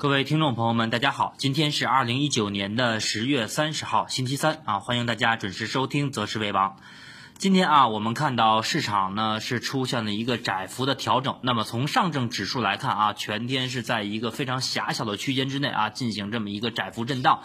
各位听众朋友们，大家好，今天是二零一九年的十月三十号，星期三啊，欢迎大家准时收听《择时为王》。今天啊，我们看到市场呢是出现了一个窄幅的调整。那么从上证指数来看啊，全天是在一个非常狭小的区间之内啊，进行这么一个窄幅震荡。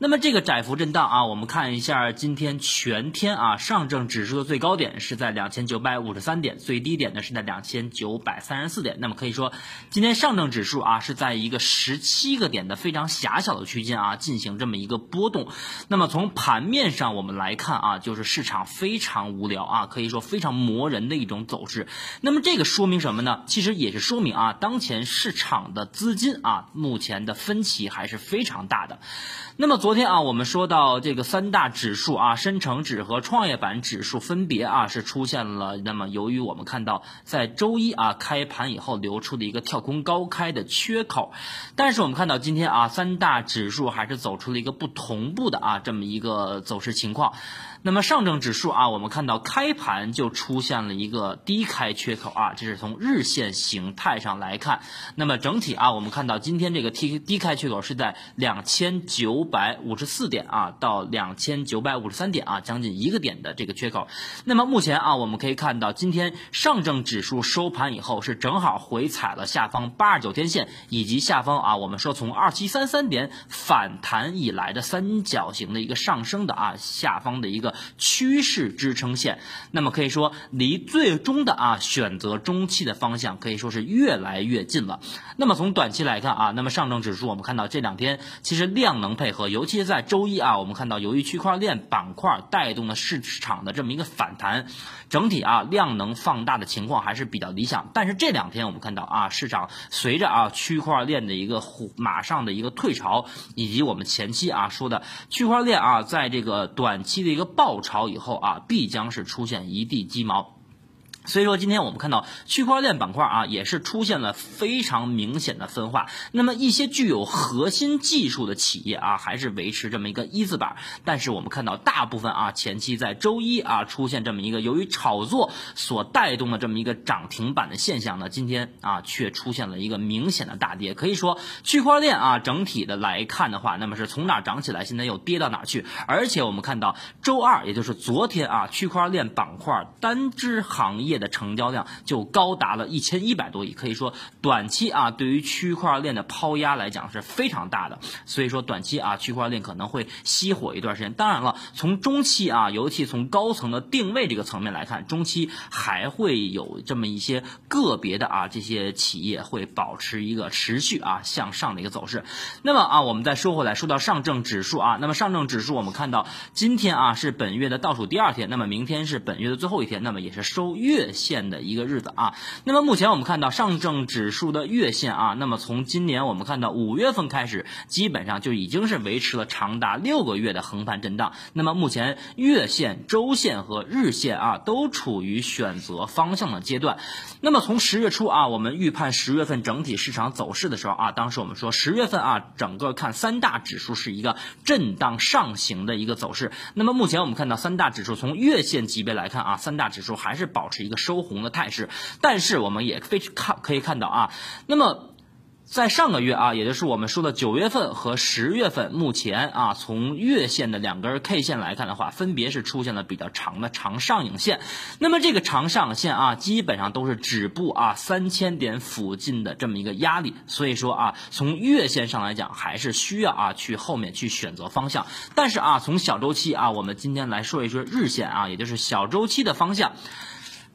那么这个窄幅震荡啊，我们看一下今天全天啊，上证指数的最高点是在两千九百五十三点，最低点呢是在两千九百三十四点。那么可以说，今天上证指数啊是在一个十七个点的非常狭小的区间啊进行这么一个波动。那么从盘面上我们来看啊，就是市场非常无聊啊，可以说非常磨人的一种走势。那么这个说明什么呢？其实也是说明啊，当前市场的资金啊，目前的分歧还是非常大的。那么昨昨天啊，我们说到这个三大指数啊，深成指和创业板指数分别啊是出现了。那么由于我们看到在周一啊开盘以后留出的一个跳空高开的缺口，但是我们看到今天啊三大指数还是走出了一个不同步的啊这么一个走势情况。那么上证指数啊，我们看到开盘就出现了一个低开缺口啊，这是从日线形态上来看。那么整体啊，我们看到今天这个低低开缺口是在两千九百五十四点啊到两千九百五十三点啊，将近一个点的这个缺口。那么目前啊，我们可以看到今天上证指数收盘以后是正好回踩了下方八十九天线以及下方啊，我们说从二七三三点反弹以来的三角形的一个上升的啊下方的一个。趋势支撑线，那么可以说离最终的啊选择中期的方向可以说是越来越近了。那么从短期来看啊，那么上证指数我们看到这两天其实量能配合，尤其是在周一啊，我们看到由于区块链板块带动了市场的这么一个反弹，整体啊量能放大的情况还是比较理想。但是这两天我们看到啊，市场随着啊区块链的一个马上的一个退潮，以及我们前期啊说的区块链啊在这个短期的一个。爆炒以后啊，必将是出现一地鸡毛。所以说，今天我们看到区块链板块啊，也是出现了非常明显的分化。那么一些具有核心技术的企业啊，还是维持这么一个一字板。但是我们看到大部分啊，前期在周一啊出现这么一个由于炒作所带动的这么一个涨停板的现象呢，今天啊却出现了一个明显的大跌。可以说，区块链啊整体的来看的话，那么是从哪涨起来，现在又跌到哪去。而且我们看到周二，也就是昨天啊，区块链板块单只行业。的成交量就高达了一千一百多亿，可以说短期啊，对于区块链的抛压来讲是非常大的。所以说短期啊，区块链可能会熄火一段时间。当然了，从中期啊，尤其从高层的定位这个层面来看，中期还会有这么一些个别的啊这些企业会保持一个持续啊向上的一个走势。那么啊，我们再说回来，说到上证指数啊，那么上证指数我们看到今天啊是本月的倒数第二天，那么明天是本月的最后一天，那么也是收月。月线的一个日子啊，那么目前我们看到上证指数的月线啊，那么从今年我们看到五月份开始，基本上就已经是维持了长达六个月的横盘震荡。那么目前月线、周线和日线啊，都处于选择方向的阶段。那么从十月初啊，我们预判十月份整体市场走势的时候啊，当时我们说十月份啊，整个看三大指数是一个震荡上行的一个走势。那么目前我们看到三大指数从月线级别来看啊，三大指数还是保持一个。收红的态势，但是我们也非看可以看到啊，那么在上个月啊，也就是我们说的九月份和十月份，目前啊，从月线的两根 K 线来看的话，分别是出现了比较长的长上影线。那么这个长上影线啊，基本上都是止步啊三千点附近的这么一个压力。所以说啊，从月线上来讲，还是需要啊去后面去选择方向。但是啊，从小周期啊，我们今天来说一说日线啊，也就是小周期的方向。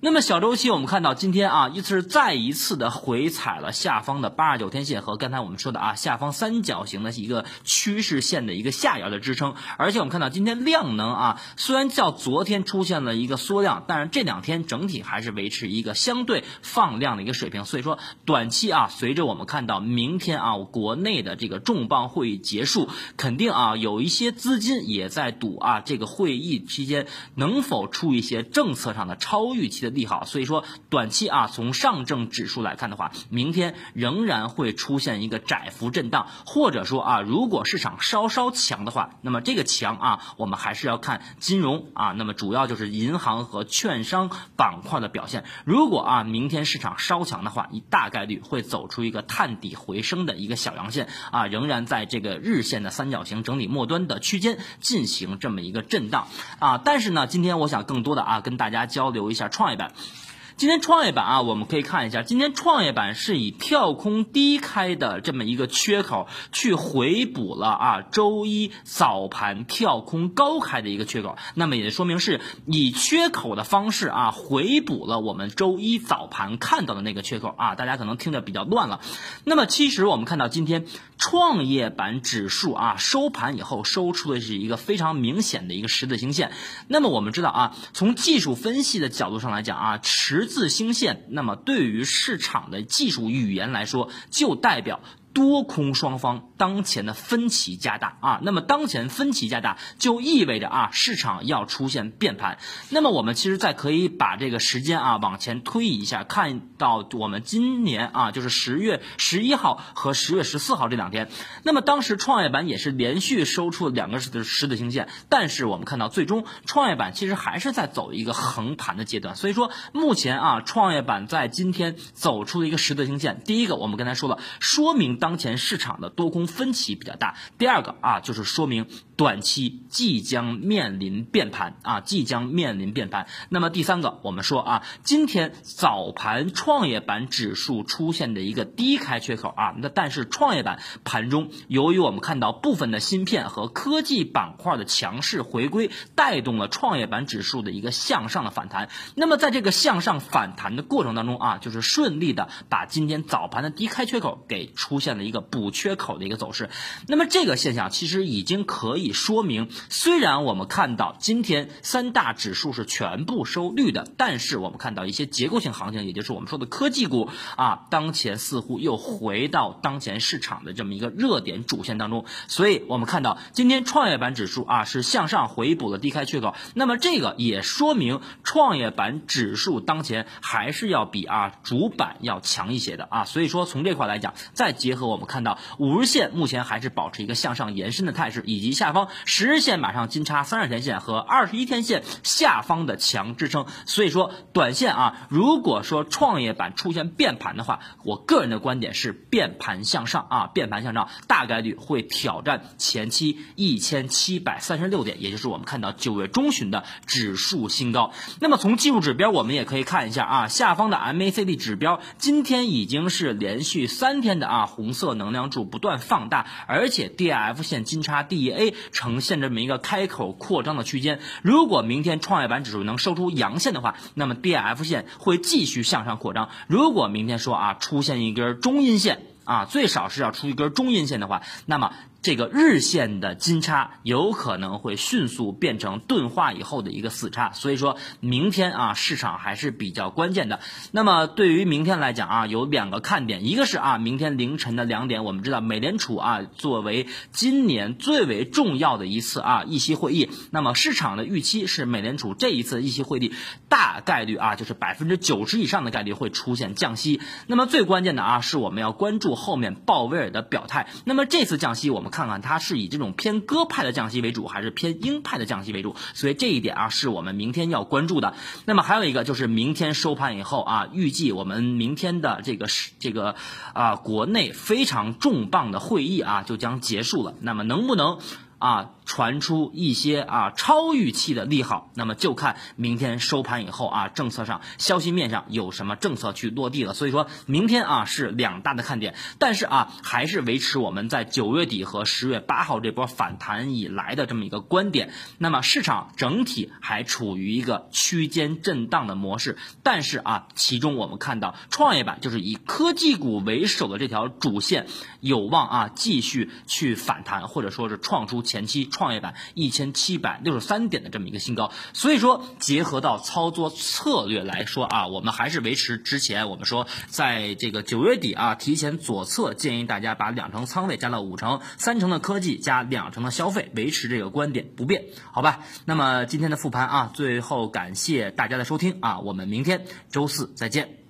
那么小周期，我们看到今天啊，一次再一次的回踩了下方的八十九天线和刚才我们说的啊下方三角形的一个趋势线的一个下沿的支撑。而且我们看到今天量能啊，虽然较昨天出现了一个缩量，但是这两天整体还是维持一个相对放量的一个水平。所以说，短期啊，随着我们看到明天啊，国内的这个重磅会议结束，肯定啊有一些资金也在赌啊这个会议期间能否出一些政策上的超预期的。利好，所以说短期啊，从上证指数来看的话，明天仍然会出现一个窄幅震荡，或者说啊，如果市场稍稍强的话，那么这个强啊，我们还是要看金融啊，那么主要就是银行和券商板块的表现。如果啊，明天市场稍强的话，一大概率会走出一个探底回升的一个小阳线啊，仍然在这个日线的三角形整理末端的区间进行这么一个震荡啊。但是呢，今天我想更多的啊，跟大家交流一下创业板。@웃 今天创业板啊，我们可以看一下，今天创业板是以跳空低开的这么一个缺口去回补了啊，周一早盘跳空高开的一个缺口，那么也说明是以缺口的方式啊，回补了我们周一早盘看到的那个缺口啊，大家可能听得比较乱了。那么其实我们看到今天创业板指数啊，收盘以后收出的是一个非常明显的一个十字星线。那么我们知道啊，从技术分析的角度上来讲啊，持字星线，那么对于市场的技术语言来说，就代表。多空双方当前的分歧加大啊，那么当前分歧加大就意味着啊市场要出现变盘。那么我们其实再可以把这个时间啊往前推一下，看到我们今年啊就是十月十一号和十月十四号这两天，那么当时创业板也是连续收出两个十十字星线，但是我们看到最终创业板其实还是在走一个横盘的阶段。所以说目前啊创业板在今天走出了一个十字星线，第一个我们刚才说了，说明。当前市场的多空分歧比较大。第二个啊，就是说明短期即将面临变盘啊，即将面临变盘。那么第三个，我们说啊，今天早盘创业板指数出现的一个低开缺口啊，那但是创业板盘中，由于我们看到部分的芯片和科技板块的强势回归，带动了创业板指数的一个向上的反弹。那么在这个向上反弹的过程当中啊，就是顺利的把今天早盘的低开缺口给出现。的一个补缺口的一个走势，那么这个现象其实已经可以说明，虽然我们看到今天三大指数是全部收绿的，但是我们看到一些结构性行情，也就是我们说的科技股啊，当前似乎又回到当前市场的这么一个热点主线当中，所以我们看到今天创业板指数啊是向上回补了低开缺口，那么这个也说明创业板指数当前还是要比啊主板要强一些的啊，所以说从这块来讲，再结合。我们看到五日线目前还是保持一个向上延伸的态势，以及下方十日线马上金叉三十天线和二十一天线下方的强支撑。所以说，短线啊，如果说创业板出现变盘的话，我个人的观点是变盘向上啊，变盘向上，大概率会挑战前期一千七百三十六点，也就是我们看到九月中旬的指数新高。那么从技术指标，我们也可以看一下啊，下方的 MACD 指标今天已经是连续三天的啊红。色能量柱不断放大，而且 D F 线金叉 D A 呈现这么一个开口扩张的区间。如果明天创业板指数能收出阳线的话，那么 D F 线会继续向上扩张。如果明天说啊出现一根中阴线啊，最少是要出一根中阴线的话，那么。这个日线的金叉有可能会迅速变成钝化以后的一个死叉，所以说明天啊市场还是比较关键的。那么对于明天来讲啊，有两个看点，一个是啊明天凌晨的两点，我们知道美联储啊作为今年最为重要的一次啊议息会议，那么市场的预期是美联储这一次议息会议大概率啊就是百分之九十以上的概率会出现降息。那么最关键的啊是我们要关注后面鲍威尔的表态。那么这次降息我们。看看它是以这种偏鸽派的降息为主，还是偏鹰派的降息为主？所以这一点啊，是我们明天要关注的。那么还有一个就是明天收盘以后啊，预计我们明天的这个是这个啊国内非常重磅的会议啊就将结束了。那么能不能啊？传出一些啊超预期的利好，那么就看明天收盘以后啊政策上消息面上有什么政策去落地了。所以说明天啊是两大的看点，但是啊还是维持我们在九月底和十月八号这波反弹以来的这么一个观点。那么市场整体还处于一个区间震荡的模式，但是啊其中我们看到创业板就是以科技股为首的这条主线有望啊继续去反弹，或者说是创出。前期创业板一千七百六十三点的这么一个新高。所以说，结合到操作策略来说啊，我们还是维持之前我们说在这个九月底啊，提前左侧建议大家把两成仓位加到五成，三成的科技加两成的消费，维持这个观点不变，好吧？那么今天的复盘啊，最后感谢大家的收听啊，我们明天周四再见。